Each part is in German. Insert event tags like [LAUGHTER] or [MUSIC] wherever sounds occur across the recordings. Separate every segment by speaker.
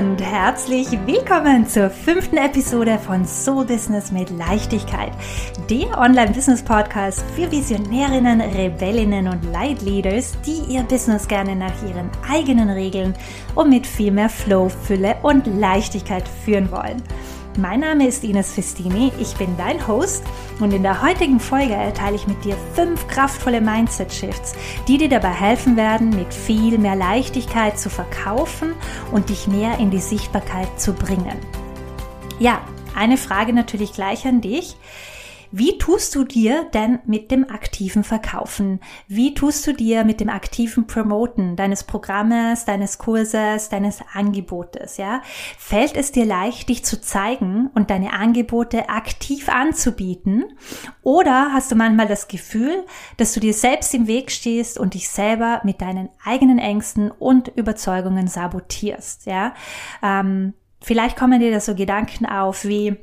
Speaker 1: und herzlich willkommen zur fünften Episode von Soul Business mit Leichtigkeit, der Online-Business-Podcast für Visionärinnen, Rebellinnen und Leitleaders, die ihr Business gerne nach ihren eigenen Regeln und mit viel mehr Flow, Fülle und Leichtigkeit führen wollen. Mein Name ist Ines Festini, ich bin dein Host und in der heutigen Folge teile ich mit dir fünf kraftvolle Mindset-Shifts, die dir dabei helfen werden, mit viel mehr Leichtigkeit zu verkaufen und dich mehr in die Sichtbarkeit zu bringen. Ja, eine Frage natürlich gleich an dich. Wie tust du dir denn mit dem aktiven Verkaufen? Wie tust du dir mit dem aktiven Promoten deines Programmes, deines Kurses, deines Angebotes? Ja, fällt es dir leicht, dich zu zeigen und deine Angebote aktiv anzubieten? Oder hast du manchmal das Gefühl, dass du dir selbst im Weg stehst und dich selber mit deinen eigenen Ängsten und Überzeugungen sabotierst? Ja, ähm, vielleicht kommen dir da so Gedanken auf wie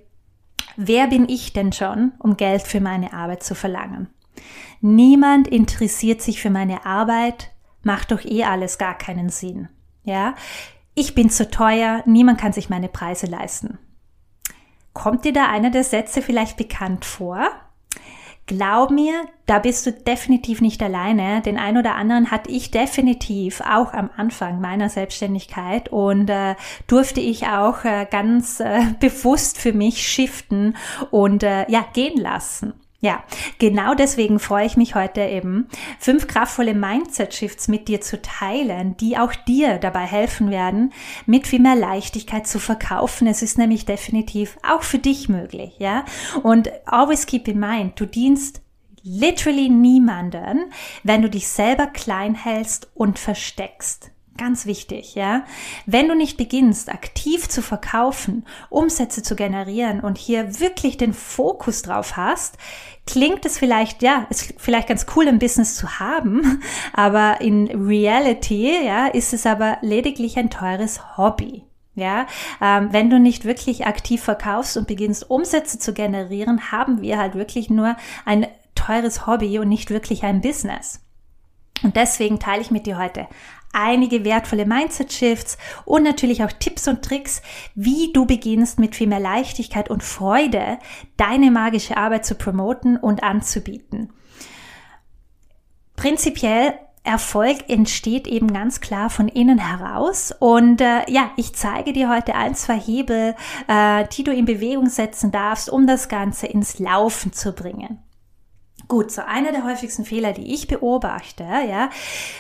Speaker 1: Wer bin ich denn schon, um Geld für meine Arbeit zu verlangen? Niemand interessiert sich für meine Arbeit, macht doch eh alles gar keinen Sinn. Ja? Ich bin zu teuer, niemand kann sich meine Preise leisten. Kommt dir da einer der Sätze vielleicht bekannt vor? Glaub mir, da bist du definitiv nicht alleine. Den ein oder anderen hatte ich definitiv auch am Anfang meiner Selbstständigkeit und äh, durfte ich auch äh, ganz äh, [LAUGHS] bewusst für mich shiften und äh, ja gehen lassen. Ja, genau deswegen freue ich mich heute eben, fünf kraftvolle Mindset-Shifts mit dir zu teilen, die auch dir dabei helfen werden, mit viel mehr Leichtigkeit zu verkaufen. Es ist nämlich definitiv auch für dich möglich, ja. Und always keep in mind, du dienst literally niemanden, wenn du dich selber klein hältst und versteckst. Ganz wichtig, ja. Wenn du nicht beginnst, aktiv zu verkaufen, Umsätze zu generieren und hier wirklich den Fokus drauf hast, klingt es vielleicht, ja, ist vielleicht ganz cool im Business zu haben, [LAUGHS] aber in Reality, ja, ist es aber lediglich ein teures Hobby. Ja, ähm, wenn du nicht wirklich aktiv verkaufst und beginnst Umsätze zu generieren, haben wir halt wirklich nur ein teures Hobby und nicht wirklich ein Business. Und deswegen teile ich mit dir heute einige wertvolle Mindset-Shifts und natürlich auch Tipps und Tricks, wie du beginnst mit viel mehr Leichtigkeit und Freude deine magische Arbeit zu promoten und anzubieten. Prinzipiell Erfolg entsteht eben ganz klar von innen heraus. Und äh, ja, ich zeige dir heute ein, zwei Hebel, äh, die du in Bewegung setzen darfst, um das Ganze ins Laufen zu bringen. Gut, so einer der häufigsten Fehler, die ich beobachte, ja,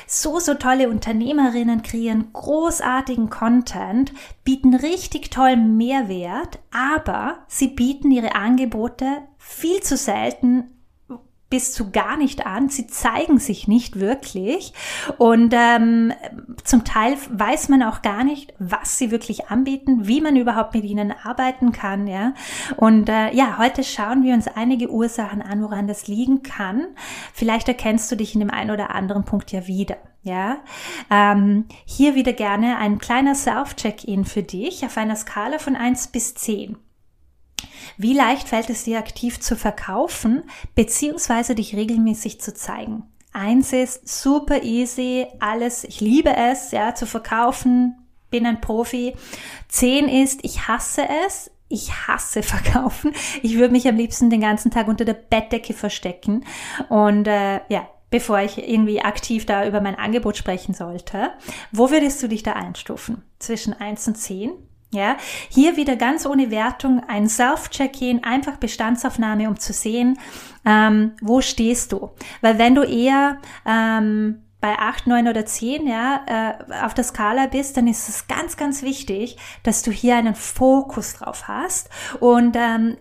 Speaker 1: so, so tolle Unternehmerinnen kreieren großartigen Content, bieten richtig tollen Mehrwert, aber sie bieten ihre Angebote viel zu selten bis zu gar nicht an. Sie zeigen sich nicht wirklich und ähm, zum Teil weiß man auch gar nicht, was sie wirklich anbieten, wie man überhaupt mit ihnen arbeiten kann. Ja und äh, ja, heute schauen wir uns einige Ursachen an, woran das liegen kann. Vielleicht erkennst du dich in dem einen oder anderen Punkt ja wieder. Ja, ähm, hier wieder gerne ein kleiner Self-Check-in für dich auf einer Skala von eins bis zehn. Wie leicht fällt es dir aktiv zu verkaufen, beziehungsweise dich regelmäßig zu zeigen? Eins ist super easy, alles, ich liebe es, ja, zu verkaufen, bin ein Profi. Zehn ist, ich hasse es, ich hasse [LAUGHS] verkaufen. Ich würde mich am liebsten den ganzen Tag unter der Bettdecke verstecken. Und äh, ja, bevor ich irgendwie aktiv da über mein Angebot sprechen sollte. Wo würdest du dich da einstufen? Zwischen eins und zehn? Ja, hier wieder ganz ohne Wertung ein Self-Check-in, einfach Bestandsaufnahme, um zu sehen, ähm, wo stehst du. Weil wenn du eher ähm, bei acht, neun oder zehn ja, äh, auf der Skala bist, dann ist es ganz, ganz wichtig, dass du hier einen Fokus drauf hast und ähm,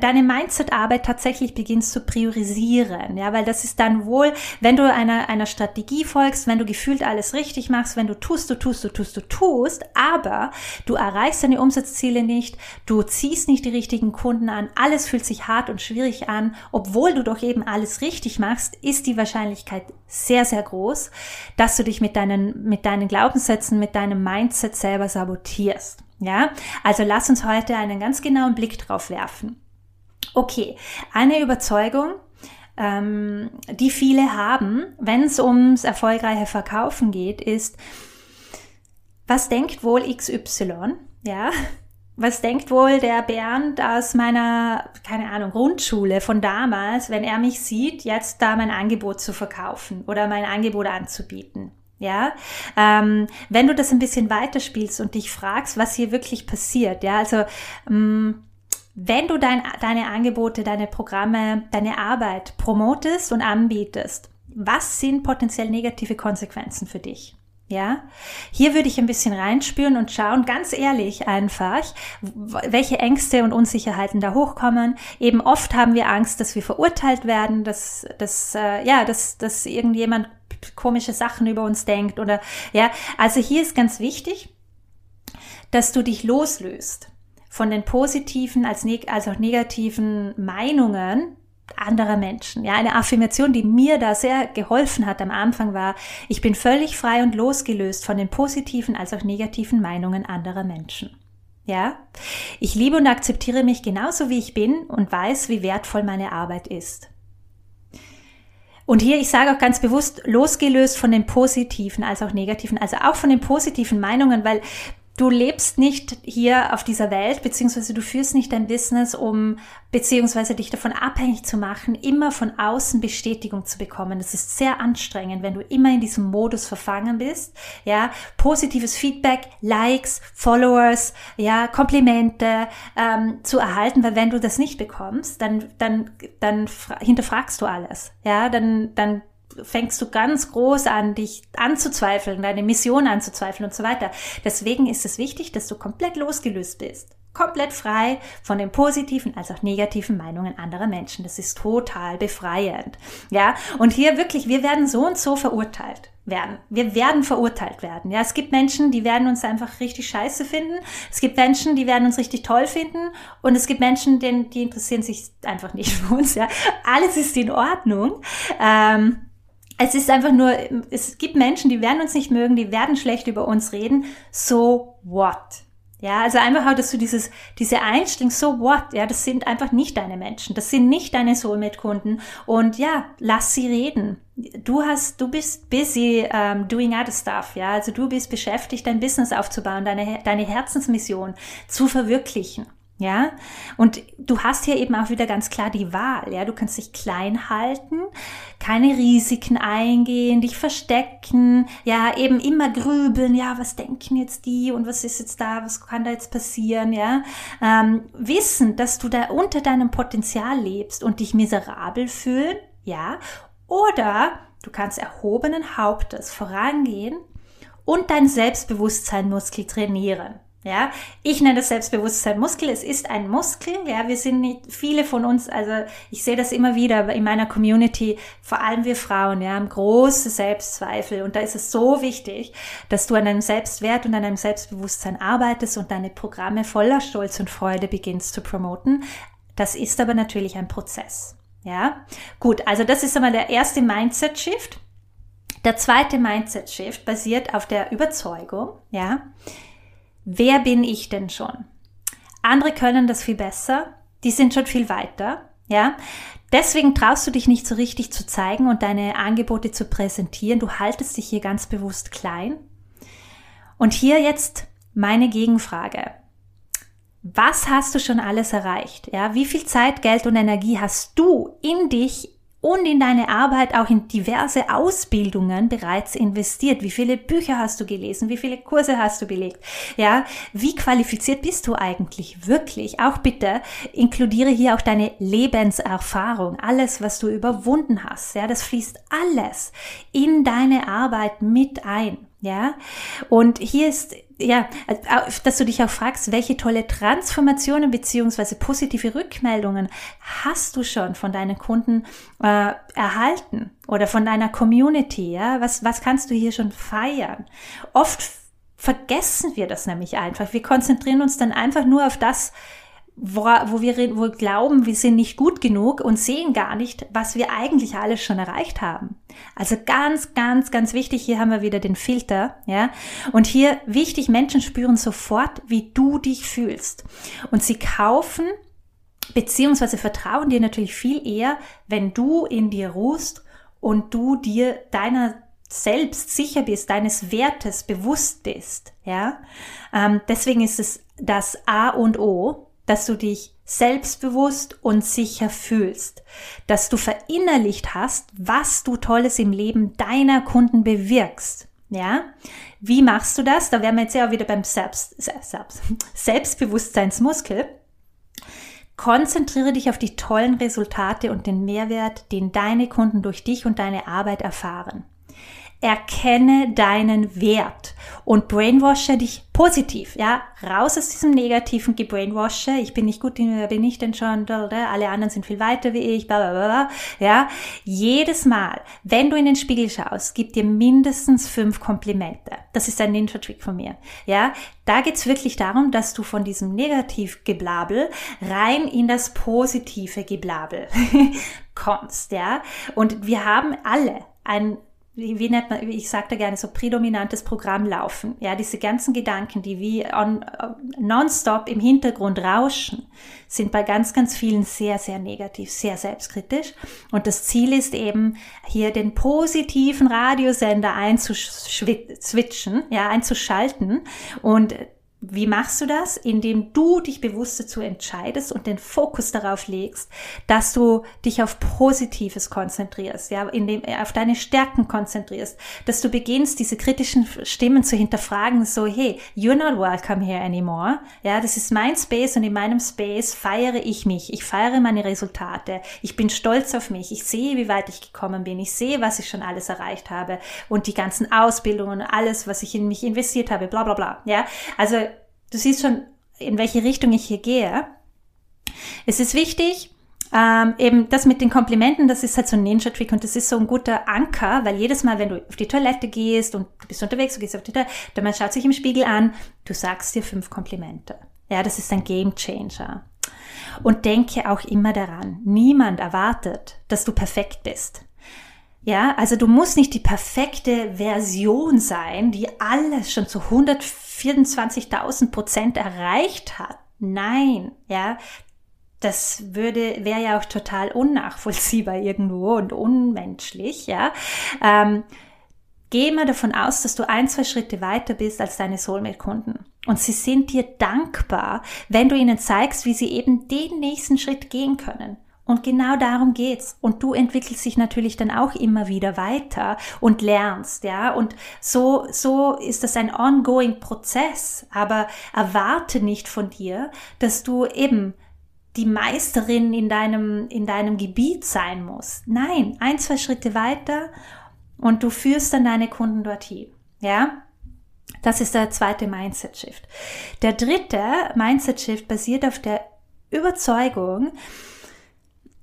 Speaker 1: deine Mindset-Arbeit tatsächlich beginnst zu priorisieren, ja, weil das ist dann wohl, wenn du einer, einer Strategie folgst, wenn du gefühlt alles richtig machst, wenn du tust, du tust, du tust, du tust, aber du erreichst deine Umsatzziele nicht, du ziehst nicht die richtigen Kunden an, alles fühlt sich hart und schwierig an, obwohl du doch eben alles richtig machst, ist die Wahrscheinlichkeit sehr, sehr groß, groß, dass du dich mit deinen, mit deinen Glaubenssätzen, mit deinem Mindset selber sabotierst. Ja, also lass uns heute einen ganz genauen Blick drauf werfen. Okay, eine Überzeugung, ähm, die viele haben, wenn es ums erfolgreiche Verkaufen geht, ist, was denkt wohl XY? Ja, was denkt wohl der Bernd aus meiner, keine Ahnung, Grundschule von damals, wenn er mich sieht, jetzt da mein Angebot zu verkaufen oder mein Angebot anzubieten? Ja, ähm, wenn du das ein bisschen weiterspielst und dich fragst, was hier wirklich passiert, ja, also ähm, wenn du dein, deine Angebote, deine Programme, deine Arbeit promotest und anbietest, was sind potenziell negative Konsequenzen für dich? Ja, hier würde ich ein bisschen reinspüren und schauen, ganz ehrlich einfach, welche Ängste und Unsicherheiten da hochkommen. Eben oft haben wir Angst, dass wir verurteilt werden, dass, dass, äh, ja, dass, dass irgendjemand komische Sachen über uns denkt oder, ja. Also hier ist ganz wichtig, dass du dich loslöst von den positiven als, neg als auch negativen Meinungen anderer Menschen. Ja, eine Affirmation, die mir da sehr geholfen hat am Anfang war, ich bin völlig frei und losgelöst von den positiven als auch negativen Meinungen anderer Menschen. Ja, ich liebe und akzeptiere mich genauso wie ich bin und weiß, wie wertvoll meine Arbeit ist. Und hier, ich sage auch ganz bewusst, losgelöst von den positiven als auch negativen, also auch von den positiven Meinungen, weil du lebst nicht hier auf dieser Welt, beziehungsweise du führst nicht dein Business, um beziehungsweise dich davon abhängig zu machen, immer von außen Bestätigung zu bekommen. Das ist sehr anstrengend, wenn du immer in diesem Modus verfangen bist. Ja, positives Feedback, Likes, Followers, ja, Komplimente ähm, zu erhalten, weil wenn du das nicht bekommst, dann dann dann hinterfragst du alles. Ja, dann dann fängst du ganz groß an, dich anzuzweifeln, deine Mission anzuzweifeln und so weiter. Deswegen ist es wichtig, dass du komplett losgelöst bist. Komplett frei von den positiven als auch negativen Meinungen anderer Menschen. Das ist total befreiend. Ja, und hier wirklich, wir werden so und so verurteilt werden. Wir werden verurteilt werden. Ja, es gibt Menschen, die werden uns einfach richtig scheiße finden. Es gibt Menschen, die werden uns richtig toll finden. Und es gibt Menschen, die, die interessieren sich einfach nicht für uns. Ja, alles ist in Ordnung. Ähm, es ist einfach nur, es gibt Menschen, die werden uns nicht mögen, die werden schlecht über uns reden. So what? Ja, also einfach auch, dass du dieses, diese Einstellung, so what? Ja, das sind einfach nicht deine Menschen. Das sind nicht deine Soulmate-Kunden. Und ja, lass sie reden. Du hast, du bist busy um, doing other stuff. Ja, also du bist beschäftigt, dein Business aufzubauen, deine, deine Herzensmission zu verwirklichen. Ja, und du hast hier eben auch wieder ganz klar die Wahl. Ja, du kannst dich klein halten, keine Risiken eingehen, dich verstecken, ja, eben immer grübeln. Ja, was denken jetzt die und was ist jetzt da, was kann da jetzt passieren? Ja, ähm, wissen, dass du da unter deinem Potenzial lebst und dich miserabel fühlen. Ja, oder du kannst erhobenen Hauptes vorangehen und dein Selbstbewusstseinmuskel trainieren. Ja, ich nenne das Selbstbewusstsein Muskel. Es ist ein Muskel. Ja, wir sind nicht viele von uns. Also ich sehe das immer wieder in meiner Community. Vor allem wir Frauen, ja, haben große Selbstzweifel. Und da ist es so wichtig, dass du an deinem Selbstwert und an deinem Selbstbewusstsein arbeitest und deine Programme voller Stolz und Freude beginnst zu promoten. Das ist aber natürlich ein Prozess. Ja, gut. Also das ist einmal der erste Mindset Shift. Der zweite Mindset Shift basiert auf der Überzeugung, ja, wer bin ich denn schon? Andere können das viel besser, die sind schon viel weiter, ja. Deswegen traust du dich nicht so richtig zu zeigen und deine Angebote zu präsentieren. Du haltest dich hier ganz bewusst klein. Und hier jetzt meine Gegenfrage. Was hast du schon alles erreicht? Ja, wie viel Zeit, Geld und Energie hast du in dich und in deine Arbeit auch in diverse Ausbildungen bereits investiert. Wie viele Bücher hast du gelesen? Wie viele Kurse hast du belegt? Ja, wie qualifiziert bist du eigentlich wirklich? Auch bitte inkludiere hier auch deine Lebenserfahrung, alles, was du überwunden hast. Ja, das fließt alles in deine Arbeit mit ein. Ja, und hier ist, ja, dass du dich auch fragst, welche tolle Transformationen beziehungsweise positive Rückmeldungen hast du schon von deinen Kunden äh, erhalten oder von deiner Community, ja? Was, was kannst du hier schon feiern? Oft vergessen wir das nämlich einfach. Wir konzentrieren uns dann einfach nur auf das, wo, wo wir wo glauben, wir sind nicht gut genug und sehen gar nicht, was wir eigentlich alles schon erreicht haben. Also ganz, ganz, ganz wichtig, hier haben wir wieder den Filter, ja. Und hier wichtig, Menschen spüren sofort, wie du dich fühlst. Und sie kaufen beziehungsweise vertrauen dir natürlich viel eher, wenn du in dir ruhst und du dir deiner selbst sicher bist, deines Wertes bewusst bist, ja, ähm, deswegen ist es das A und O, dass du dich selbstbewusst und sicher fühlst, dass du verinnerlicht hast, was du Tolles im Leben deiner Kunden bewirkst. Ja, wie machst du das? Da wären wir jetzt ja wieder beim Selbst, Selbst, Selbstbewusstseinsmuskel. Konzentriere dich auf die tollen Resultate und den Mehrwert, den deine Kunden durch dich und deine Arbeit erfahren. Erkenne deinen Wert und brainwashe dich positiv, ja, raus aus diesem negativen Gebrainwashe, ich bin nicht gut, wer bin ich denn schon, alle anderen sind viel weiter wie ich, bla, bla, bla, ja, jedes Mal, wenn du in den Spiegel schaust, gib dir mindestens fünf Komplimente. Das ist ein Ninja-Trick von mir, ja, da geht's wirklich darum, dass du von diesem Negativ-Geblabel rein in das positive Geblabel [LAUGHS] kommst, ja, und wir haben alle ein wie, wie nennt man, ich sage da gerne so prädominantes Programm laufen. Ja, diese ganzen Gedanken, die wie on, nonstop im Hintergrund rauschen, sind bei ganz, ganz vielen sehr, sehr negativ, sehr selbstkritisch. Und das Ziel ist eben, hier den positiven Radiosender einzuswitchen, ja, einzuschalten und wie machst du das? Indem du dich bewusst dazu entscheidest und den Fokus darauf legst, dass du dich auf Positives konzentrierst, ja, indem äh, auf deine Stärken konzentrierst, dass du beginnst, diese kritischen Stimmen zu hinterfragen, so, hey, you're not welcome here anymore. Ja, das ist mein Space und in meinem Space feiere ich mich. Ich feiere meine Resultate. Ich bin stolz auf mich. Ich sehe, wie weit ich gekommen bin. Ich sehe, was ich schon alles erreicht habe und die ganzen Ausbildungen, alles, was ich in mich investiert habe, bla, bla, bla. Ja, also Du siehst schon, in welche Richtung ich hier gehe. Es ist wichtig, ähm, eben das mit den Komplimenten, das ist halt so ein Ninja-Trick und das ist so ein guter Anker, weil jedes Mal, wenn du auf die Toilette gehst und du bist unterwegs, du gehst auf die Toilette, der Mann schaut sich im Spiegel an, du sagst dir fünf Komplimente. Ja, das ist ein Game Changer. Und denke auch immer daran, niemand erwartet, dass du perfekt bist. Ja, also du musst nicht die perfekte Version sein, die alles schon zu 124.000 Prozent erreicht hat. Nein, ja, das würde, wäre ja auch total unnachvollziehbar irgendwo und unmenschlich, ja. Ähm, geh mal davon aus, dass du ein, zwei Schritte weiter bist als deine Soulmate-Kunden. Und sie sind dir dankbar, wenn du ihnen zeigst, wie sie eben den nächsten Schritt gehen können. Und genau darum geht's. Und du entwickelst dich natürlich dann auch immer wieder weiter und lernst, ja. Und so, so ist das ein ongoing Prozess. Aber erwarte nicht von dir, dass du eben die Meisterin in deinem, in deinem Gebiet sein musst. Nein, ein, zwei Schritte weiter und du führst dann deine Kunden dorthin, ja. Das ist der zweite Mindset Shift. Der dritte Mindset Shift basiert auf der Überzeugung,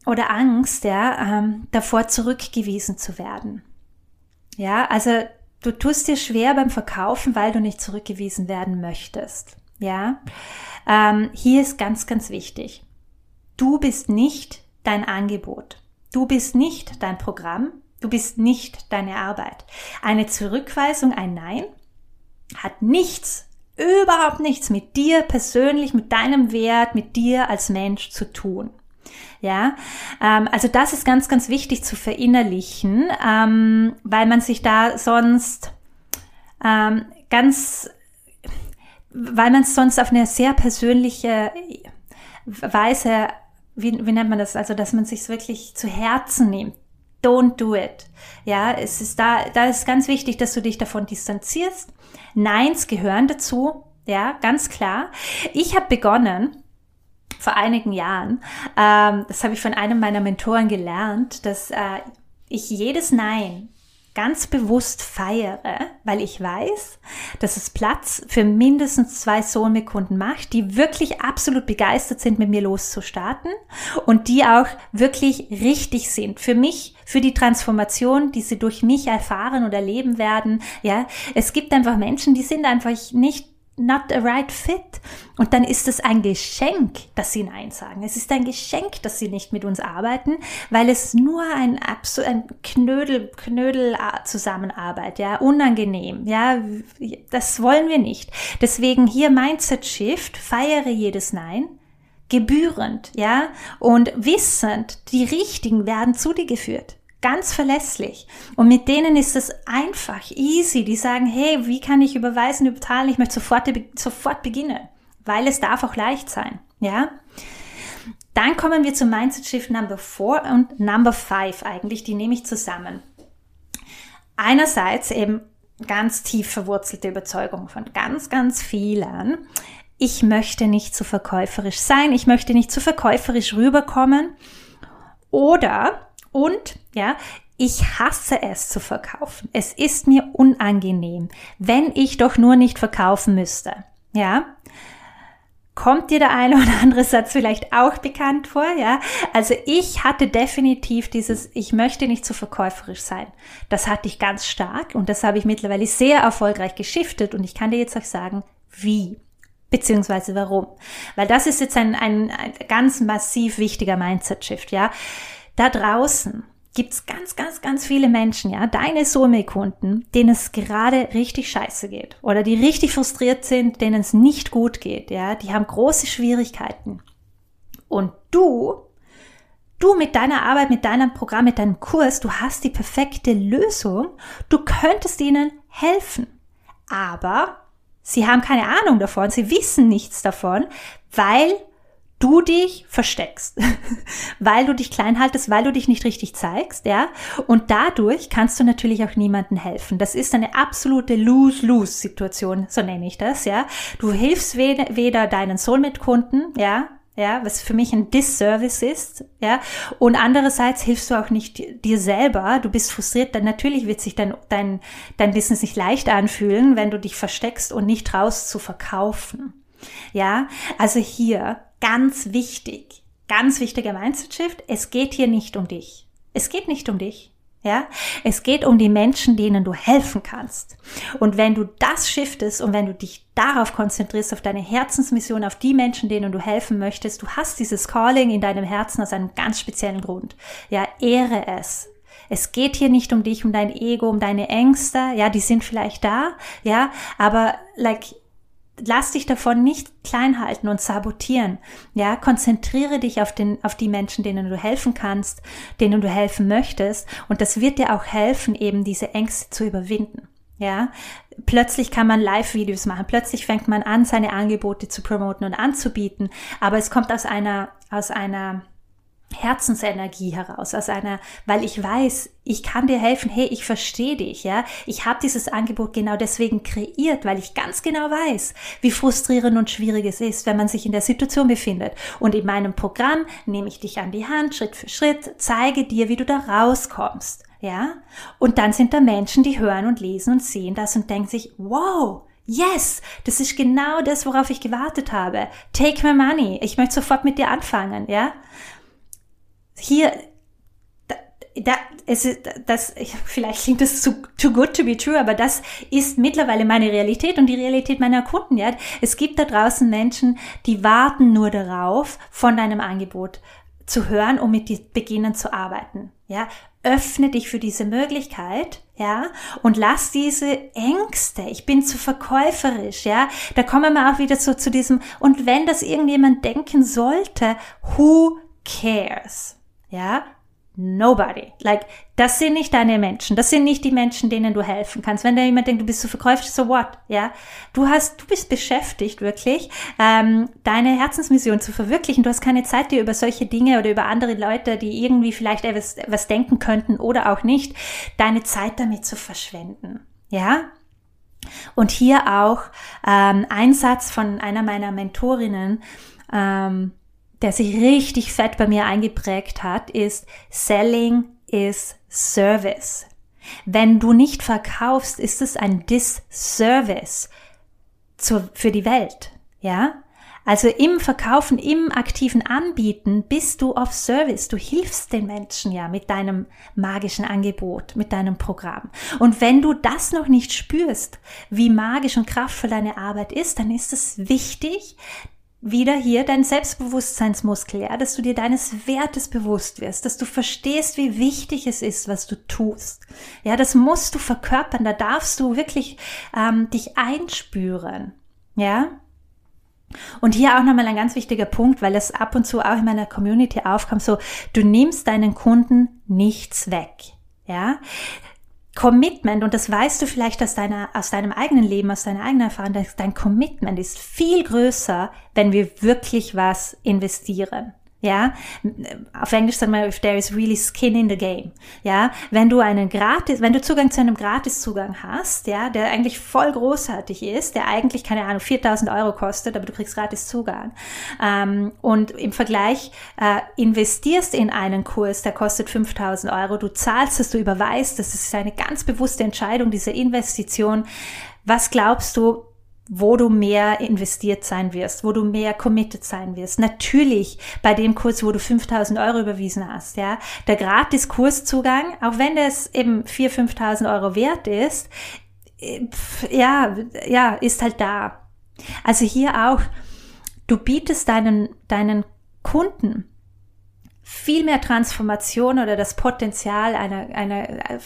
Speaker 1: oder Angst, ja, ähm, davor zurückgewiesen zu werden. Ja, also du tust dir schwer beim Verkaufen, weil du nicht zurückgewiesen werden möchtest. Ja, ähm, hier ist ganz, ganz wichtig. Du bist nicht dein Angebot. Du bist nicht dein Programm. Du bist nicht deine Arbeit. Eine Zurückweisung, ein Nein, hat nichts, überhaupt nichts mit dir persönlich, mit deinem Wert, mit dir als Mensch zu tun. Ja, ähm, also das ist ganz, ganz wichtig zu verinnerlichen, ähm, weil man sich da sonst ähm, ganz, weil man es sonst auf eine sehr persönliche Weise, wie, wie nennt man das, also dass man sich wirklich zu Herzen nimmt. Don't do it. Ja, es ist da, da ist ganz wichtig, dass du dich davon distanzierst. Neins gehören dazu. Ja, ganz klar. Ich habe begonnen, vor einigen Jahren. Ähm, das habe ich von einem meiner Mentoren gelernt, dass äh, ich jedes Nein ganz bewusst feiere, weil ich weiß, dass es Platz für mindestens zwei Soulmate-Kunden macht, die wirklich absolut begeistert sind, mit mir loszustarten und die auch wirklich richtig sind. Für mich, für die Transformation, die sie durch mich erfahren oder erleben werden. Ja, es gibt einfach Menschen, die sind einfach nicht not a right fit. Und dann ist es ein Geschenk, dass sie Nein sagen. Es ist ein Geschenk, dass sie nicht mit uns arbeiten, weil es nur ein, ein Knödel, Knödel Zusammenarbeit, ja, unangenehm, ja, das wollen wir nicht. Deswegen hier Mindset Shift, feiere jedes Nein, gebührend, ja, und wissend, die Richtigen werden zu dir geführt. Ganz verlässlich. Und mit denen ist es einfach, easy. Die sagen, hey, wie kann ich überweisen, überzahlen? Ich möchte sofort, sofort beginnen, weil es darf auch leicht sein. Ja? Dann kommen wir zum Mindset Shift Number 4 und Number 5 eigentlich, die nehme ich zusammen. Einerseits eben ganz tief verwurzelte Überzeugung von ganz, ganz vielen. Ich möchte nicht zu verkäuferisch sein, ich möchte nicht zu verkäuferisch rüberkommen. Oder, und, ja, ich hasse es zu verkaufen. Es ist mir unangenehm, wenn ich doch nur nicht verkaufen müsste. Ja, Kommt dir der eine oder andere Satz vielleicht auch bekannt vor? Ja, also ich hatte definitiv dieses, ich möchte nicht zu verkäuferisch sein. Das hatte ich ganz stark und das habe ich mittlerweile sehr erfolgreich geschiftet und ich kann dir jetzt auch sagen, wie beziehungsweise warum. Weil das ist jetzt ein, ein, ein ganz massiv wichtiger Mindset-Shift, ja. Da draußen gibt es ganz, ganz, ganz viele Menschen, ja, deine Soulmate-Kunden, denen es gerade richtig scheiße geht oder die richtig frustriert sind, denen es nicht gut geht, ja, die haben große Schwierigkeiten. Und du, du mit deiner Arbeit, mit deinem Programm, mit deinem Kurs, du hast die perfekte Lösung, du könntest ihnen helfen. Aber sie haben keine Ahnung davon, sie wissen nichts davon, weil du dich versteckst, [LAUGHS] weil du dich klein haltest, weil du dich nicht richtig zeigst, ja. Und dadurch kannst du natürlich auch niemandem helfen. Das ist eine absolute Lose-Lose-Situation, so nenne ich das, ja. Du hilfst weder deinen Soulmate-Kunden, ja, ja, was für mich ein Disservice ist, ja. Und andererseits hilfst du auch nicht dir selber. Du bist frustriert, dann natürlich wird sich dein, dein, dein Business nicht leicht anfühlen, wenn du dich versteckst und nicht traust zu verkaufen. Ja, also hier ganz wichtig, ganz wichtiger Mindset-Shift. Es geht hier nicht um dich. Es geht nicht um dich. Ja, es geht um die Menschen, denen du helfen kannst. Und wenn du das shiftest und wenn du dich darauf konzentrierst, auf deine Herzensmission, auf die Menschen, denen du helfen möchtest, du hast dieses Calling in deinem Herzen aus einem ganz speziellen Grund. Ja, ehre es. Es geht hier nicht um dich, um dein Ego, um deine Ängste. Ja, die sind vielleicht da. Ja, aber like, lass dich davon nicht klein halten und sabotieren. Ja, konzentriere dich auf den, auf die Menschen, denen du helfen kannst, denen du helfen möchtest. Und das wird dir auch helfen, eben diese Ängste zu überwinden. Ja, plötzlich kann man Live-Videos machen. Plötzlich fängt man an, seine Angebote zu promoten und anzubieten. Aber es kommt aus einer, aus einer Herzensenergie heraus, aus einer, weil ich weiß, ich kann dir helfen, hey, ich verstehe dich, ja. Ich habe dieses Angebot genau deswegen kreiert, weil ich ganz genau weiß, wie frustrierend und schwierig es ist, wenn man sich in der Situation befindet. Und in meinem Programm nehme ich dich an die Hand, Schritt für Schritt, zeige dir, wie du da rauskommst, ja. Und dann sind da Menschen, die hören und lesen und sehen das und denken sich, wow, Yes, das ist genau das, worauf ich gewartet habe. Take my money. Ich möchte sofort mit dir anfangen, ja? Hier, da, da, es ist, das, vielleicht klingt das zu, too good to be true, aber das ist mittlerweile meine Realität und die Realität meiner Kunden, ja. Es gibt da draußen Menschen, die warten nur darauf, von deinem Angebot zu hören, um mit dir beginnen zu arbeiten, ja. Öffne dich für diese Möglichkeit, ja, und lass diese Ängste, ich bin zu verkäuferisch, ja, da kommen wir auch wieder so zu diesem, und wenn das irgendjemand denken sollte, who cares? Ja, Nobody. Like, das sind nicht deine Menschen. Das sind nicht die Menschen, denen du helfen kannst. Wenn da jemand denkt, du bist so verkäuflich, so what? Ja, du hast, du bist beschäftigt wirklich, ähm, deine Herzensmission zu verwirklichen. Du hast keine Zeit, dir über solche Dinge oder über andere Leute, die irgendwie vielleicht etwas, was denken könnten oder auch nicht, deine Zeit damit zu verschwenden. Ja, und hier auch ähm, ein Satz von einer meiner Mentorinnen. Ähm, der sich richtig fett bei mir eingeprägt hat, ist Selling is Service. Wenn du nicht verkaufst, ist es ein Disservice für die Welt. Ja? Also im Verkaufen, im aktiven Anbieten bist du auf Service. Du hilfst den Menschen ja mit deinem magischen Angebot, mit deinem Programm. Und wenn du das noch nicht spürst, wie magisch und kraftvoll deine Arbeit ist, dann ist es wichtig, wieder hier dein Selbstbewusstseinsmuskel, ja, dass du dir deines Wertes bewusst wirst, dass du verstehst, wie wichtig es ist, was du tust. Ja, das musst du verkörpern, da darfst du wirklich ähm, dich einspüren. Ja. Und hier auch nochmal ein ganz wichtiger Punkt, weil es ab und zu auch in meiner Community aufkommt, so, du nimmst deinen Kunden nichts weg. Ja, Commitment, und das weißt du vielleicht aus, deiner, aus deinem eigenen Leben, aus deiner eigenen Erfahrung, dein Commitment ist viel größer, wenn wir wirklich was investieren. Ja, auf Englisch sagt man, if there is really skin in the game. Ja, wenn du einen gratis, wenn du Zugang zu einem Gratiszugang hast, ja, der eigentlich voll großartig ist, der eigentlich, keine Ahnung, 4000 Euro kostet, aber du kriegst gratis Zugang. Ähm, und im Vergleich äh, investierst in einen Kurs, der kostet 5000 Euro, du zahlst es, du überweist, das ist eine ganz bewusste Entscheidung, diese Investition. Was glaubst du, wo du mehr investiert sein wirst, wo du mehr committed sein wirst. Natürlich bei dem Kurs, wo du 5000 Euro überwiesen hast, ja. Der gratis Kurszugang, auch wenn das eben 4.000, 5.000 Euro wert ist, äh, ja, ja, ist halt da. Also hier auch, du bietest deinen, deinen Kunden viel mehr Transformation oder das Potenzial einer, einer äh,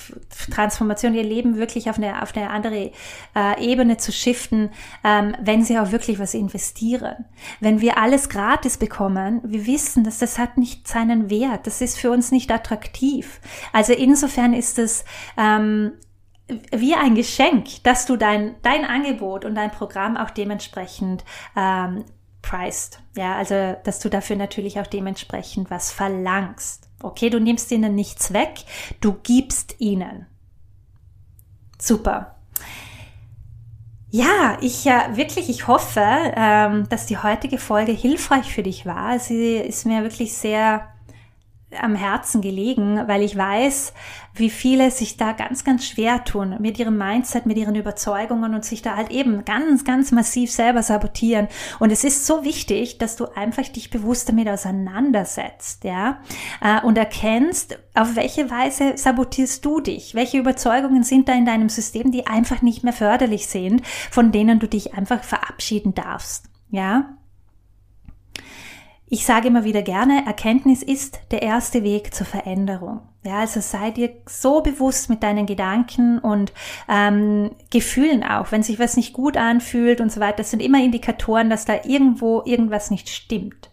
Speaker 1: Transformation, ihr Leben wirklich auf eine, auf eine andere äh, Ebene zu shiften, ähm, wenn sie auch wirklich was investieren. Wenn wir alles gratis bekommen, wir wissen, dass das hat nicht seinen Wert, das ist für uns nicht attraktiv. Also insofern ist es ähm, wie ein Geschenk, dass du dein, dein Angebot und dein Programm auch dementsprechend ähm, priced. Ja, also, dass du dafür natürlich auch dementsprechend was verlangst. Okay, du nimmst ihnen nichts weg, du gibst ihnen. Super. Ja, ich ja wirklich, ich hoffe, ähm, dass die heutige Folge hilfreich für dich war. Sie ist mir wirklich sehr am Herzen gelegen, weil ich weiß, wie viele sich da ganz, ganz schwer tun mit ihrem Mindset, mit ihren Überzeugungen und sich da halt eben ganz, ganz massiv selber sabotieren. Und es ist so wichtig, dass du einfach dich bewusst damit auseinandersetzt, ja, äh, und erkennst, auf welche Weise sabotierst du dich? Welche Überzeugungen sind da in deinem System, die einfach nicht mehr förderlich sind, von denen du dich einfach verabschieden darfst, ja? Ich sage immer wieder gerne, Erkenntnis ist der erste Weg zur Veränderung. Ja, also sei dir so bewusst mit deinen Gedanken und ähm, Gefühlen auch, wenn sich was nicht gut anfühlt und so weiter. Das sind immer Indikatoren, dass da irgendwo irgendwas nicht stimmt.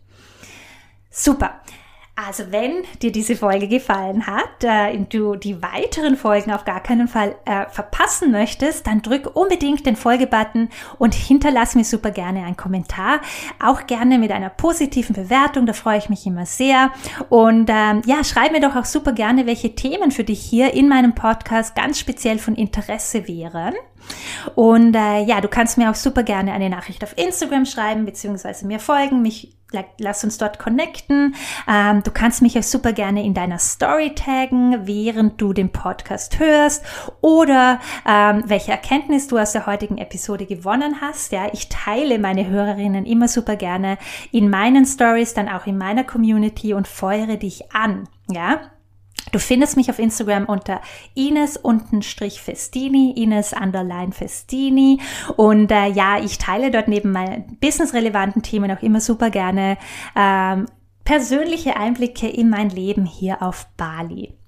Speaker 1: Super. Also wenn dir diese Folge gefallen hat äh, und du die weiteren Folgen auf gar keinen Fall äh, verpassen möchtest, dann drück unbedingt den Folgebutton und hinterlass mir super gerne einen Kommentar. Auch gerne mit einer positiven Bewertung, da freue ich mich immer sehr. Und ähm, ja, schreib mir doch auch super gerne, welche Themen für dich hier in meinem Podcast ganz speziell von Interesse wären. Und äh, ja, du kannst mir auch super gerne eine Nachricht auf Instagram schreiben, beziehungsweise mir folgen, mich lass uns dort connecten. Ähm, du kannst mich auch super gerne in deiner Story taggen, während du den Podcast hörst oder ähm, welche Erkenntnis du aus der heutigen Episode gewonnen hast. Ja, ich teile meine Hörerinnen immer super gerne in meinen Stories, dann auch in meiner Community und feuere dich an. Ja, Du findest mich auf Instagram unter Ines-Festini, Ines underline Festini. Und äh, ja, ich teile dort neben meinen businessrelevanten Themen auch immer super gerne ähm, persönliche Einblicke in mein Leben hier auf Bali.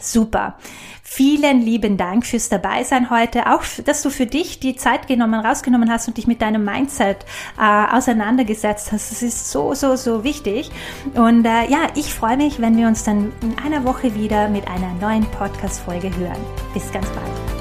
Speaker 1: Super. Vielen lieben Dank fürs Dabeisein heute. Auch, dass du für dich die Zeit genommen, rausgenommen hast und dich mit deinem Mindset äh, auseinandergesetzt hast. Das ist so, so, so wichtig. Und äh, ja, ich freue mich, wenn wir uns dann in einer Woche wieder mit einer neuen Podcast-Folge hören. Bis ganz bald.